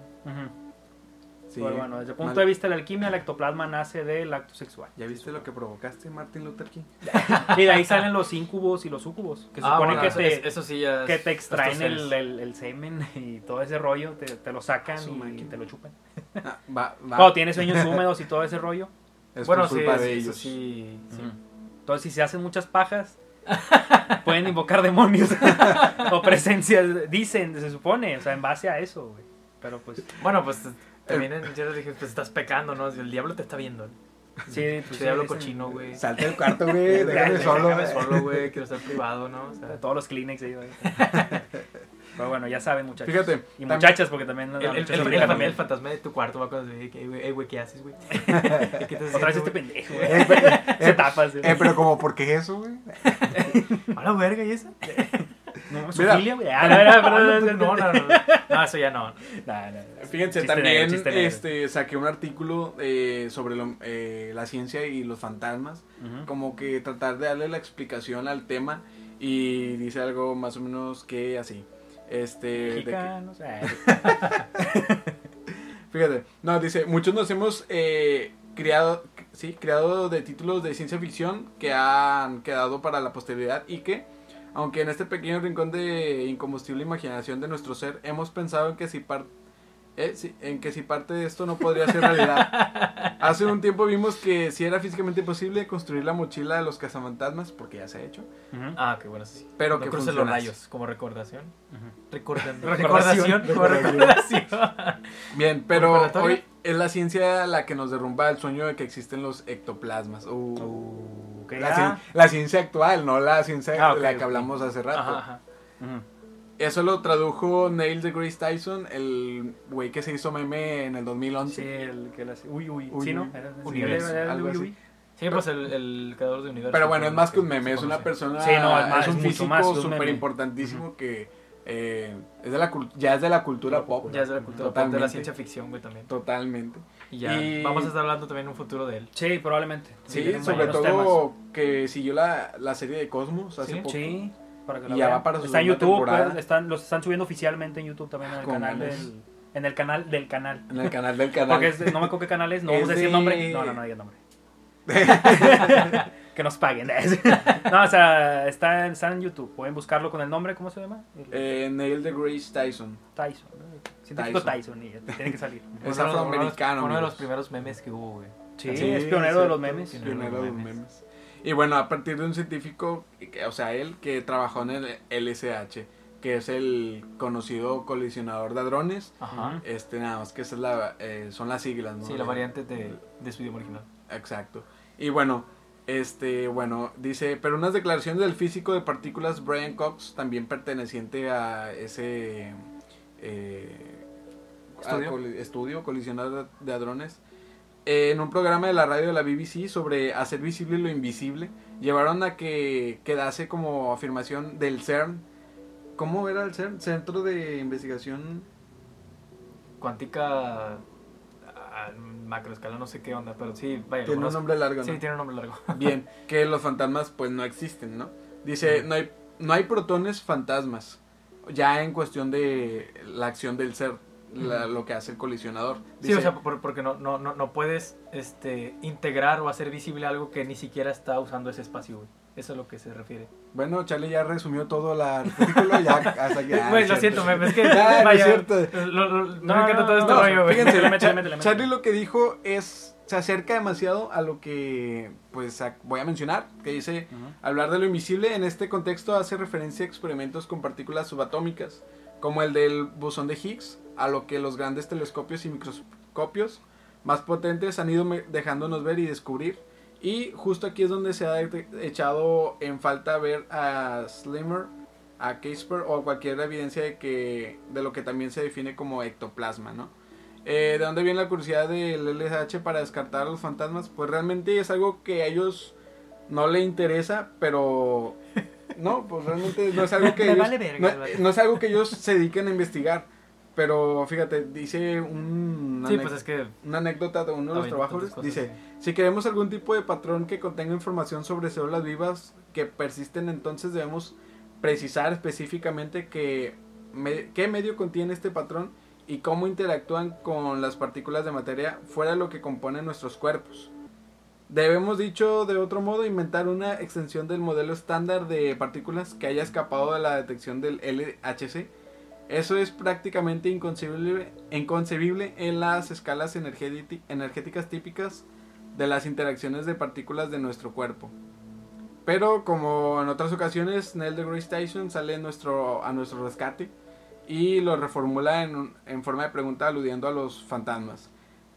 Sí. Pero bueno, desde el punto Mal- de vista de la alquimia, el ectoplasma nace del acto sexual. ¿Ya viste lo que provocaste, Martin Luther King? Y de ahí salen los incubos y los sucubos. Que Ah, supone bueno, que, eso, te, eso sí ya. que es- te extraen el, el- el semen y todo ese rollo, te, te lo sacan y te lo chupan. Ah, va, va. Cuando tienes sueños húmedos y todo ese rollo. Es Bueno, por sí, culpa eso- de ellos. sí. sí. Ujú. Entonces, si se hacen muchas pajas, pueden invocar demonios o presencias. Dicen, se supone, o sea, en base a eso, güey. Pero pues, Bueno, pues también en ciertos dije, pues estás pecando, ¿no? El diablo te está viendo. sí, pues. El sí, diablo dicen- cochino, güey. Salte del cuarto, güey. Déjame solo. Déjame güey. solo, güey. Quiero estar privado, ¿no? O sea, Todos los Kleenex ahí, güey. Pero bueno, ya saben, muchachos. Fíjate. Y muchachas, porque también. el, el, el, también el fantasma de tu cuarto va cuando dice, "Ey, güey, ey, güey, ¿qué haces, güey? ¿Qué estás Otra vez este güey? pendejo, Eh, güey. pero- Se eh, tapa, sí. eh, pero como, ¿por qué eso, güey? ¿A la verga y eso? No, su Mira. filia, güey. Ah, no, no, No, no. No, eso ya no. Fíjense, también este, saqué un artículo eh, sobre lo- eh, la ciencia y los fantasmas. Como que tratar de darle la explicación al tema. Y dice algo más o menos que así. Este. Mexicanos, eh. Fíjate, no, dice, muchos nos hemos eh, criado, sí, creado de títulos de ciencia ficción que han quedado para la posteridad y que, aunque en este pequeño rincón de incombustible imaginación de nuestro ser, hemos pensado en que si par- eh, sí, en que si parte de esto no podría ser realidad. Hace un tiempo vimos que si era físicamente posible construir la mochila de los cazafantasmas, porque ya se ha hecho. Ah, qué bueno, sí. pero no que crucen los rayos como recordación. Ujú. Recordan- Recordación. recordación. Como recordación. Bien, pero hoy es la ciencia la que nos derrumba el sueño de que existen los ectoplasmas. Uh. Uh, La, cien- la ciencia actual, no la ciencia Ah, la que hablamos hace rato. Ajá. Eso lo tradujo Neil deGrasse Tyson, el güey que se hizo meme en el 2011. Sí, el que las... Uy, uy, Uy, sí, ¿no? uy. Era, Universo, era el algo uy, así. uy. Sí, pues el, el creador de universo. Pero bueno, es más que un meme, es una persona, Sí, no, es más- un es físico súper importantísimo que eh, es de la, cul- ya es de la cultura pop. Ya es de la cultura pop, de la ciencia ficción, güey, también. Totalmente. Y ya Y- vamos a estar hablando también en un futuro de él. Sí, probablemente. Sí, sobre todo que siguió la, la serie de Cosmos hace Sí, poco. Sí, para que la Y ya vean. va para su Está en YouTube, pues, están, los están subiendo oficialmente en YouTube también en el Con canal del... En el canal del canal. En el canal del canal. Porque es no me acuerdo qué canal es, no Es vamos a decir de- nombre. No, no, no digas nombre. que nos paguen. no, o sea, está, está en YouTube. Pueden buscarlo con el nombre, ¿cómo se llama? El- Eh, Neil deGrasse Tyson. Tyson. ¿no? Científico Tyson, y tiene que salir. Es Uno de afroamericano, Uno de los primeros memes que hubo, güey. Sí, Sí, es pionero de cierto, los memes. pionero. Pionero de los memes. memes. Y bueno, a partir de un científico, o sea, él que trabajó en el LSH, que es el conocido colisionador de hadrones. Ajá. Este, nada más que esa es la, eh, son las siglas, ¿no? Sí, la variante de, de su idioma original. Exacto. Y bueno, este, bueno, dice, pero unas declaraciones del físico de partículas Brian Cox, también perteneciente a ese eh, ¿Estudio? coli- estudio colisionador de, de hadrones, eh, en un programa de la radio de la BBC sobre hacer visible lo invisible, llevaron a que quedase como afirmación del CERN. ¿Cómo era el CERN? Centro de Investigación Cuántica a macroescala, no sé qué onda, pero sí, vaya. Tiene un nombre largo, ¿no? Sí, tiene un nombre largo. Bien, que los fantasmas pues no existen, ¿no? Dice, no hay, no hay protones fantasmas, ya en cuestión de la acción del ser. la- lo que hace el colisionador. Sí, o sea, por- porque no, no, no, no puedes este, integrar o hacer visible algo que ni siquiera está usando ese espacio, güey. Eso es lo que se refiere. Bueno, Charlie ya resumió todo la artículo, ya hasta aquí. ah, Güey, lo siento, me, es que Ya, no es vaya, cierto. lo- lo- no, No, me encanta no, todo este rollo, güey. Fíjense. Charlie lo que dijo es, se acerca demasiado a lo que, pues, a- voy a mencionar, que dice, hablar de lo invisible en este contexto hace referencia a experimentos con partículas subatómicas, como el del bosón de Higgs, a lo que los grandes telescopios y microscopios más potentes han ido dejándonos ver y descubrir. Y justo aquí es donde se ha echado en falta ver a Slimmer, a Casper o cualquier evidencia de que de lo que también se define como ectoplasma, ¿no? Eh, ¿De dónde viene la curiosidad del LSH para descartar a los fantasmas? Pues realmente es algo que a ellos no le interesa, pero no, pues realmente no es algo que Me ellos, vale verga, no, el vato. no es algo que ellos se dediquen a investigar. Pero fíjate, dice un, Sí, pues es que... una anécdota de uno de los trabajadores. Dice, si queremos algún tipo de patrón que contenga información sobre células vivas que persisten, entonces debemos precisar específicamente que, me- qué medio contiene este patrón y cómo interactúan con las partículas de materia fuera de lo que componen nuestros cuerpos. Debemos, dicho de otro modo, inventar una extensión del modelo estándar de partículas que haya escapado de la detección del LHC. Eso es prácticamente inconcebible, inconcebible en las escalas energéti- energéticas típicas de las interacciones de partículas de nuestro cuerpo. Pero como en otras ocasiones, Neil deGrasse Tyson sale nuestro, a nuestro rescate y lo reformula en, forma de pregunta aludiendo a los fantasmas.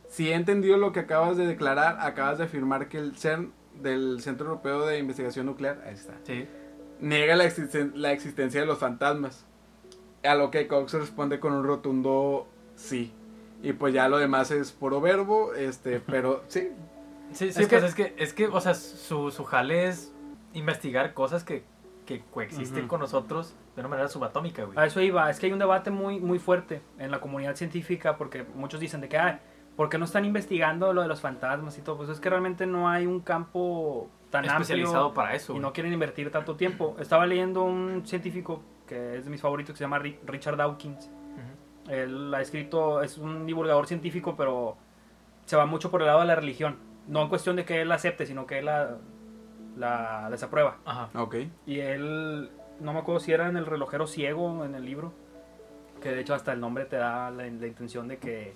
Si he entendido lo que acabas de declarar, acabas de afirmar que el CERN del Centro Europeo de Investigación Nuclear, ahí está, Sí. niega la, existen- la existencia de los fantasmas. A lo que Cox responde con un rotundo sí. Y pues ya lo demás es puro verbo, este, pero sí. Sí, sí, Es pues que- es que, es que, o sea, su, su jale es investigar cosas que, que coexisten Ujú. con nosotros de una manera subatómica, güey. A eso iba, es que hay un debate muy, muy fuerte en la comunidad científica porque muchos dicen de que, ay, ¿por qué no están investigando lo de los fantasmas y todo? Pues es que realmente no hay un campo tan Especializado amplio para eso, y güey. no quieren invertir tanto tiempo. Estaba leyendo un científico que es de mis favoritos que se llama Ri- Richard Dawkins. Ujú. Él ha escrito, es un divulgador científico, pero se va mucho por el lado de la religión. No en cuestión de que él la acepte, sino que él la, la desaprueba. Ajá. Ok. Y él, no me acuerdo si era en el relojero ciego en el libro, que de hecho hasta el nombre te da la, la intención de que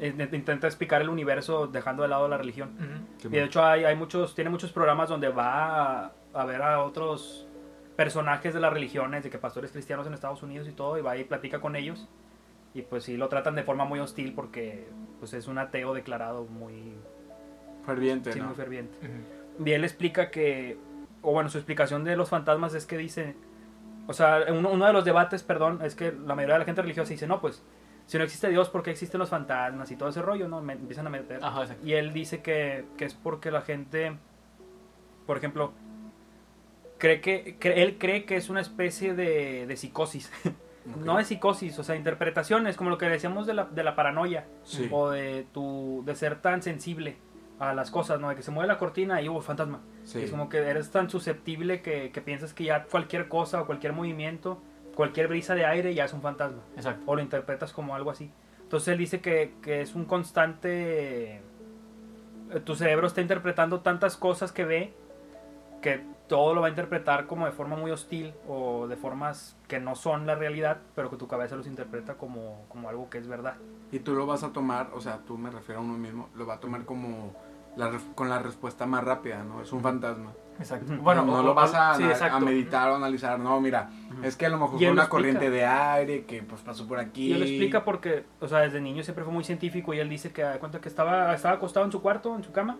eh, intenta explicar el universo dejando de lado la religión. Ujú. Y de hecho hay, hay muchos, tiene muchos programas donde va a, a ver a otros personajes de las religiones, de que pastores cristianos en Estados Unidos y todo, y va y platica con ellos. Y pues sí, lo tratan de forma muy hostil porque pues es un ateo declarado muy, Ferviente, sí, ¿no? muy ferviente. Y él explica que, o bueno, su explicación de los fantasmas es que dice, o sea, uno, uno de los debates, perdón, es que la mayoría de la gente religiosa dice, no, pues, si no existe Dios, ¿por qué existen los fantasmas y todo ese rollo? ¿no? Me- empiezan a meter. Ajá. Y él dice que, que es porque la gente, por ejemplo, cree que, cre- él cree que es una especie de, de psicosis. Ok. No es psicosis, o sea, interpretaciones, como lo que decíamos de la, de la paranoia Sí. o de tu de ser tan sensible a las cosas, ¿no? De que se mueve la cortina y hubo fantasma. Sí. Es como que eres tan susceptible que, que piensas que ya cualquier cosa o cualquier movimiento, cualquier brisa de aire ya es un fantasma. Exacto. O lo interpretas como algo así. Entonces él dice que, que es un constante... eh, Tu cerebro está interpretando tantas cosas que ve que todo lo va a interpretar como de forma muy hostil o de formas que no son la realidad, pero que tu cabeza los interpreta como, como algo que es verdad. Y tú lo vas a tomar, o sea, tú me refiero a uno mismo, lo va a tomar como la, con la respuesta más rápida, ¿no? Es un fantasma. Exacto. Bueno, no o- lo vas a, sí, a meditar o analizar, no, mira, es que a lo mejor fue una corriente de aire que pues pasó por aquí. Y él lo explica porque, o sea, desde niño siempre fue muy científico y él dice que da cuenta que estaba, estaba acostado en su cuarto, en su cama,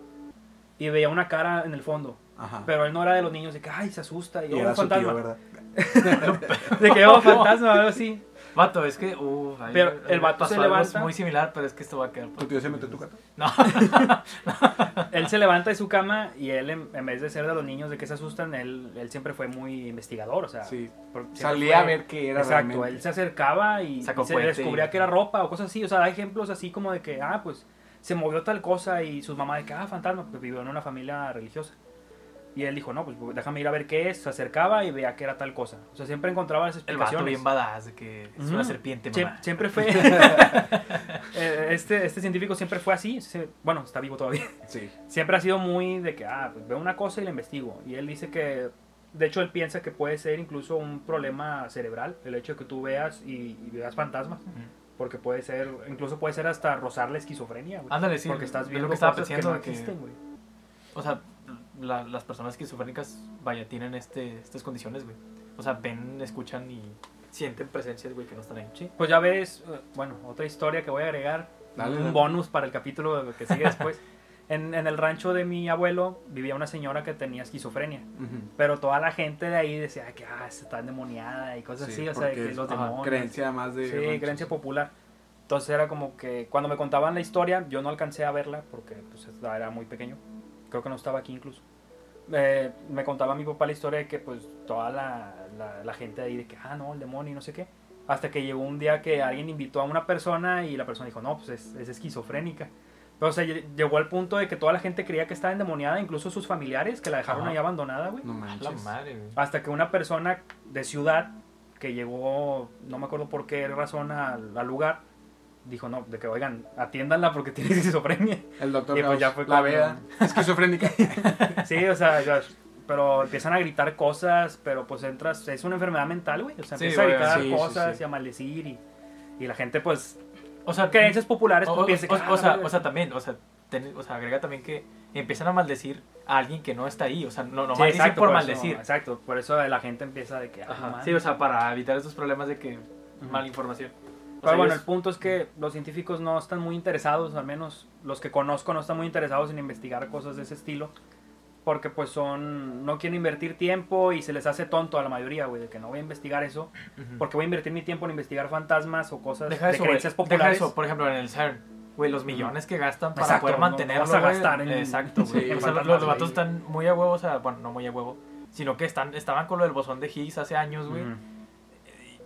y veía una cara en el fondo. Ajá. Pero él no era de los niños de que, ay, se asusta y, y oh, era un fantasma. tío, ¿verdad? de que, oh, fantasma, algo así. Vato, es que, uh, ahí- Pero ahí el vato se algo levanta. muy similar, pero es que esto va a quedar. ¿Tu tío se metió en tu casa? No. Él se levanta de su cama y él, en, en vez de ser de los niños de que se asustan, él, él siempre fue muy investigador, o sea, Sí. Salía fue- a ver qué era Exacto, realmente. él se acercaba y, Sacó y se descubría y- que era ropa o cosas así. O sea, hay ejemplos así como de que, ah, pues se movió tal cosa y su mamá de que, ah, fantasma, pues vivió en una familia religiosa. Y él dijo, no, pues déjame ir a ver qué es. Se acercaba y veía que era tal cosa. O sea, siempre encontraba las El vato explicaciones. bien badass, de que es una serpiente, Sie- mamá. siempre fue. Eh, este, este científico siempre fue así. bueno, está vivo todavía. Sí. Siempre ha sido muy de que, ah, pues veo una cosa y la investigo. Y él dice que, de hecho, él piensa que puede ser incluso un problema cerebral. El hecho de que tú veas y, y veas fantasmas. Porque puede ser, incluso puede ser hasta rozar la esquizofrenia, güey. Ándale, sí. porque estás es viendo lo que estaba cosas que pensando no que, existen, güey. o sea, la- las personas esquizofrénicas, vaya, tienen este, estas condiciones, güey. O sea, ven, escuchan y sienten presencias, güey, que no están ahí. Sí, pues ya ves, eh, bueno, otra historia que voy a agregar, Dale, un dale. bonus para el capítulo que sigue después. en, en el rancho de mi abuelo vivía una señora que tenía esquizofrenia, Ujú. pero toda la gente de ahí decía que ah, está endemoniada y cosas Sí, así, o sea, que es, los ajá, demonios. creencia más de Sí, ranchos. creencia popular. Entonces era como que cuando me contaban la historia, yo no alcancé a verla porque pues, era muy pequeño. Creo que no estaba aquí incluso. Eh, me contaba mi papá la historia de que pues toda la, la- la gente ahí de que, ah, no, el demonio y no sé qué. Hasta que llegó un día que alguien invitó a una persona y la persona dijo, no, pues es, es esquizofrénica. Pero o sea, lle- llegó al punto de que toda la gente creía que estaba endemoniada, incluso sus familiares, que la dejaron Ajá. ahí abandonada, güey. No A manches. la madre, güey. Hasta que una persona de ciudad que llegó, no me acuerdo por qué razón al, al lugar, dijo, no, de que oigan, atiéndanla porque tiene esquizofrenia. El doctor Y pues ya fue la cuando- vea, esquizofrénica. Sí, o sea, ya- pero empiezan a gritar cosas, pero pues entras, es una enfermedad mental, güey. O sea, Sí, empieza a gritar sí, cosas sí. y a maldecir y, y la gente, pues, O sea, creencias populares, o, pues o- que, ah, o sea, o sea, también, o sea, ten- o sea, agrega también que empiezan a maldecir a alguien que no está ahí. O sea, no, no Sí, maldicen exacto, por eso, maldecir. exacto, por eso la gente empieza de que, ah, Ajá. Sí, o sea, para evitar esos problemas de que Ujú. mala información. Pero sea, bueno, ellos- el punto es que los científicos no están muy interesados, al menos los que conozco no están muy interesados en investigar cosas de ese estilo. Porque pues son, no quieren invertir tiempo y se les hace tonto a la mayoría, güey, de que no voy a investigar eso. Ujú. Porque voy a invertir mi tiempo en investigar fantasmas o cosas Deja de eso, creencias Deja populares. eso, por ejemplo, en el CERN. Güey, los millones que gastan para Exacto, poder mantenerlo, no vas a gastar en- Exacto, güey. Sí, o sea, los, los vatos están muy a huevo, o sea, bueno, no muy a huevo, sino que están, estaban con lo del bosón de Higgs hace años, güey. Ujú.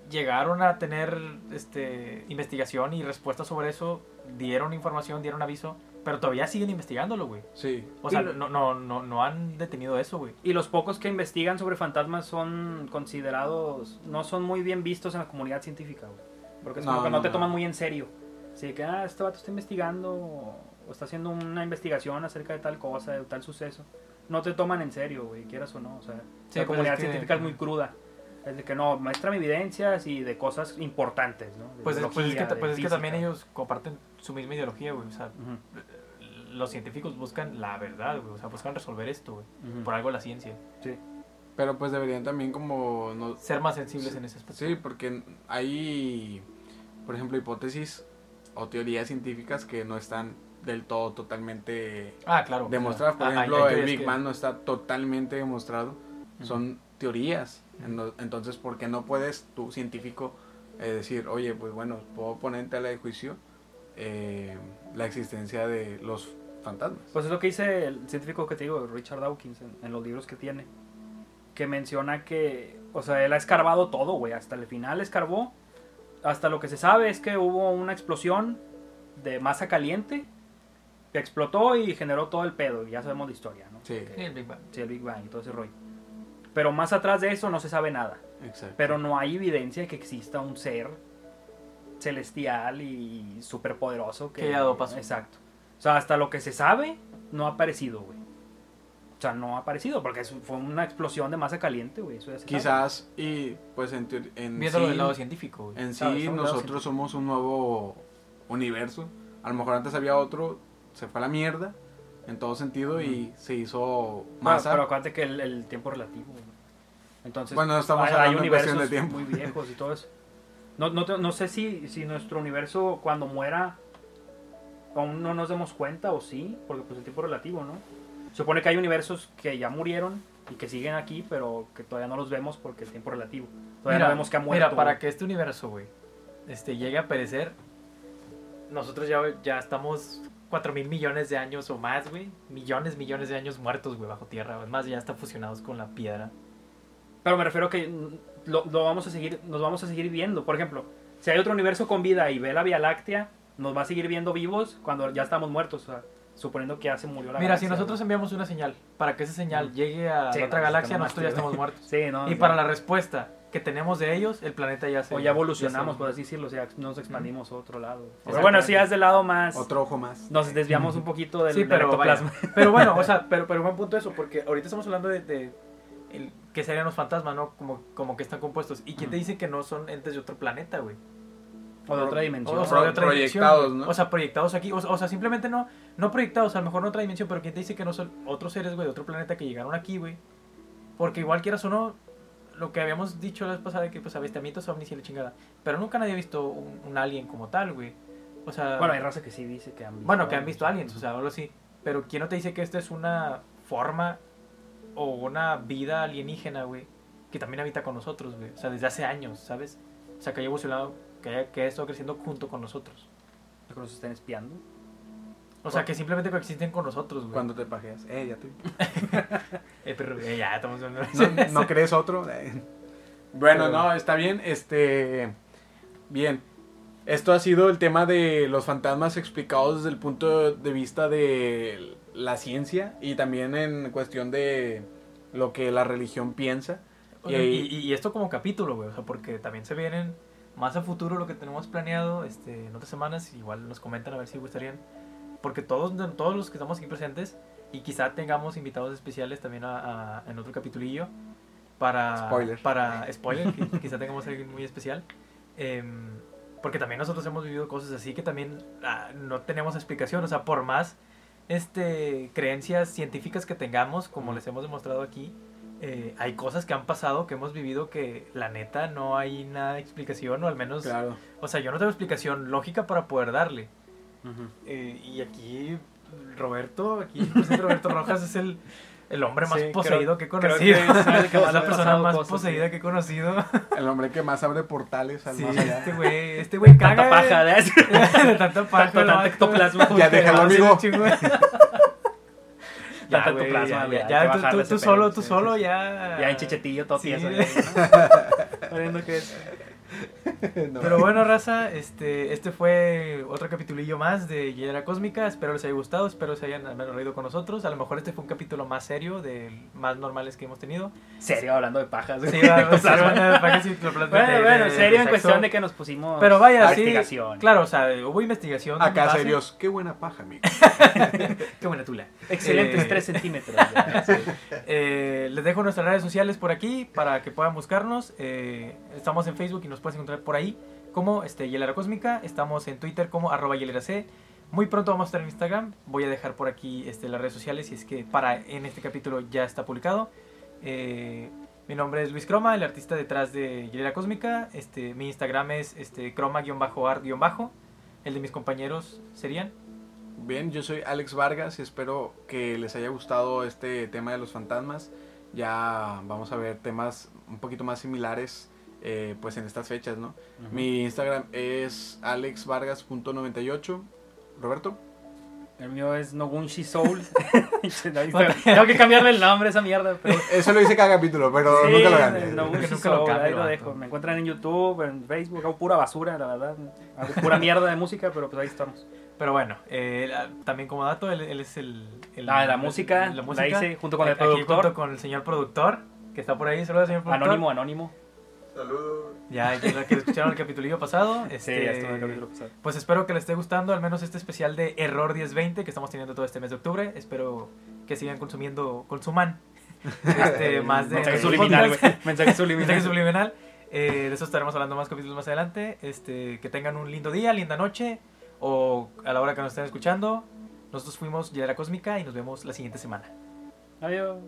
Llegaron a tener este, investigación y respuestas sobre eso, dieron información, dieron aviso, pero todavía siguen investigándolo, güey. Sí. O sea, lo- no, no, no, no han detenido eso, güey. Y los pocos que investigan sobre fantasmas son considerados, no son muy bien vistos en la comunidad científica, güey. Porque es como No, que no, no, te no. toman muy en serio. Así que, ah, este vato está investigando o está haciendo una investigación acerca de tal cosa, de tal suceso. No te toman en serio, güey, quieras o no. O sea, Sí, la comunidad es que- científica es muy cruda. Es de que no, muéstrame evidencias y de cosas importantes, ¿no? De Pues, es- pues que, de pues es que también ellos comparten su misma ideología, güey. O sea, los científicos buscan la verdad, güey. O sea, buscan resolver esto, güey. Por algo la ciencia. Sí. Pero pues deberían también como... No, Ser más sensibles en ese aspecto. sí, porque hay, por ejemplo, hipótesis o teorías científicas que no están del todo totalmente Ah, claro. demostradas. Por Ah, ejemplo, el Big que- Bang no está totalmente demostrado. Son teorías. Entonces, ¿por qué no puedes tú, científico, eh, decir, oye, pues bueno, puedo poner en tela de juicio eh, la existencia de los fantasmas? Pues es lo que dice el científico que te digo, Richard Dawkins, en, en los libros que tiene. Que menciona que, o sea, él ha escarbado todo, güey. Hasta el final escarbó. Hasta lo que se sabe es que hubo una explosión de masa caliente que explotó y generó todo el pedo. Y ya sabemos la historia, ¿no? Sí, Sí, el Big Bang. Sí, el Big Bang y todo ese rollo. Pero más atrás de eso no se sabe nada. exacto. Pero no hay evidencia de que exista un ser celestial y superpoderoso que... Que dado paso. Exacto. O sea, hasta lo que se sabe, no ha aparecido, güey. O sea, no ha aparecido porque fue una explosión de masa caliente, güey. Eso ya se sabe. Quizás, y pues en, en Viéndolo sí, del lado científico, güey. en Claro, sí nosotros somos un nuevo universo. A lo mejor antes había otro, se fue a la mierda en todo sentido y se hizo Pero, masa. pero acuérdate que el, el tiempo relativo. Entonces, Bueno, estamos hay, hablando hay universos de tiempo. muy viejos y todo eso. No, no, te- no sé si, si nuestro universo cuando muera aún no nos demos cuenta o sí, porque pues el tiempo relativo, ¿no? Se supone que hay universos que ya murieron y que siguen aquí, pero que todavía no los vemos porque el tiempo relativo. Todavía no vemos que ha muerto. Mira, para que este universo, güey, este, llegue a perecer, nosotros ya, ya estamos 4 mil millones de años o más, güey. Millones, millones de años muertos, güey, bajo tierra. Es más, ya están fusionados con la piedra. Pero me refiero que lo, lo vamos a seguir, nos vamos a seguir viendo. Por ejemplo, si hay otro universo con vida y ve la Vía Láctea, nos va a seguir viendo vivos cuando ya estamos muertos. O sea, suponiendo que ya se murió la Mira, si nosotros enviamos una señal para que esa señal llegue a Sí, la otra no, galaxia, nosotros ya estamos muertos. Sí, no. Y para la respuesta que tenemos de ellos, el planeta ya se... O ya evolucionamos, se- por así decirlo, o sea, nos expandimos a otro lado. Pero bueno, si ya es del lado más... Otro ojo más. Nos desviamos un poquito del, Sí, del pero, vaya. ectoplasma. pero bueno, o sea, pero, pero buen punto eso, porque ahorita estamos hablando de, de el, que serían los fantasmas, ¿no? Como, como que están compuestos. ¿Y quién te dice que no son entes de otro planeta, güey? O de otra dimensión. o sea, de otra Proyectados, dimensión. ¿no? O sea, proyectados aquí. O, o sea, simplemente no, no proyectados, a lo mejor en otra dimensión, pero ¿quién te dice que no son otros seres, güey, de otro planeta que llegaron aquí, güey? Porque igual quieras o no, lo que habíamos dicho la vez pasada, de que pues avistamientos ovnis y la chingada. Pero nunca nadie ha visto un, un alien como tal, güey. O sea... Bueno, hay raza que sí dice que han visto. Bueno, que han visto aliens, o sea, algo así. Pero ¿quién no te dice que esta es una forma o una vida alienígena, güey? Que también habita con nosotros, güey. O sea, desde hace años, ¿sabes? O sea, que haya evolucionado, que haya, que haya estado creciendo junto con nosotros. Que nos estén espiando. O sea, que simplemente coexisten con nosotros, güey. Cuando te pajeas. Eh, ya te. Eh, pero eh, ya estamos. ¿No, no crees otro? Bueno, Pero- no, está bien. Este. Bien. Esto ha sido el tema de los fantasmas explicados desde el punto de vista de la ciencia y también en cuestión de lo que la religión piensa. Y, y- y esto como capítulo, güey. O sea, porque también se vienen más a futuro lo que tenemos planeado este, en otras semanas. Igual nos comentan a ver si gustarían. Porque todos, todos los que estamos aquí presentes y quizá tengamos invitados especiales también a, a- en otro capitulillo para Spoiler. para spoiler quizá tengamos alguien muy especial Em, porque también nosotros hemos vivido cosas así que también ah, no tenemos explicación o sea por más este creencias científicas que tengamos como les hemos demostrado aquí eh, hay cosas que han pasado que hemos vivido que la neta no hay nada de explicación o al menos Claro. o sea yo no tengo explicación lógica para poder darle eh, y aquí Roberto, aquí Roberto Rojas es el, el hombre más Sí, creo- poseído que he creo conocido. que es el que más es la persona más cosas, poseída sí. que he conocido. El hombre que más abre portales al Sí, más allá. este güey, este güey caga. Tanta paja, eh. ¿eh? de tanta paja. Tanto- tanto ectoplasma. Ya déjalo, amigo. Ya, Tanta güey, ectoplasma, ya, ya, Ya, tú- tú, tú solo, tú sí, solo, sí. ya. Ya en chichetillo todo Sí. tieso. ya, ¿no? Viendo que es. No. Pero bueno, raza, este, este fue otro capitulillo más de Hielera Cósmica. Espero les haya gustado, espero se hayan al menos reído con nosotros. A lo mejor este fue un capítulo más serio, de más normales que hemos tenido. Serio, hablando de pajas. Sí, va, va, para que sí, ectoplasma Bueno, de- bueno, de- serio de en cuestión de que nos pusimos Pero vaya, a sí. investigación. Claro, o sea, hubo investigación. Acá base. serios. Qué buena paja, amigo. Qué buena tula. Excelentes Eh, 3 centímetros. ya. Eh, les dejo nuestras redes sociales por aquí para que puedan buscarnos. Eh, estamos en Facebook y nos puedes encontrar por ahí como este, Hielera Cósmica. Estamos en Twitter como arroba C. Muy pronto vamos a estar en Instagram. Voy a dejar por aquí este, las redes sociales y es que para en este capítulo ya está publicado. Eh, mi nombre es Luis Croma, el artista detrás de Hielera Cósmica. Este, mi Instagram es este, croma-art-bajo. El de mis compañeros serían. Bien, yo soy Alex Vargas y espero que les haya gustado este tema de los fantasmas. Ya vamos a ver temas un poquito más similares eh, pues en estas fechas, ¿no? Mi Instagram es alexvargas.98. Roberto. El mío es Nogunshi Soul. Tengo que cambiarle el nombre a esa mierda. Pero... Eso lo hice cada capítulo, pero Sí, nunca lo gané. Nogunshi lo Soul, ahí lo dejo. Me encuentran en YouTube, en Facebook, hago pura basura, la verdad. Hago pura mierda de música, pero pues ahí estamos. Pero bueno, eh, la- también como dato, él, él es el, el- Ah, la música, la la música hice junto con el Aquí productor. junto con el señor productor, que está por ahí, saludos señor productor. Anónimo, anónimo. Saludos. Ya, ya que escucharon el capitulillo pasado. Sí, este, ya estuvo en el capítulo pasado. Pues espero que les esté gustando al menos este especial de Error 1020 que estamos teniendo todo este mes de octubre. Espero que sigan consumiendo, consuman este, más de Mensaje subliminal, güey. Mensaje subliminal. Mensaje subliminal. Eh, de eso estaremos hablando más capítulos más adelante. Este, que tengan un lindo día, linda noche. O a la hora que nos estén escuchando. Nosotros fuimos Hielera Cósmica y nos vemos la siguiente semana. Adiós.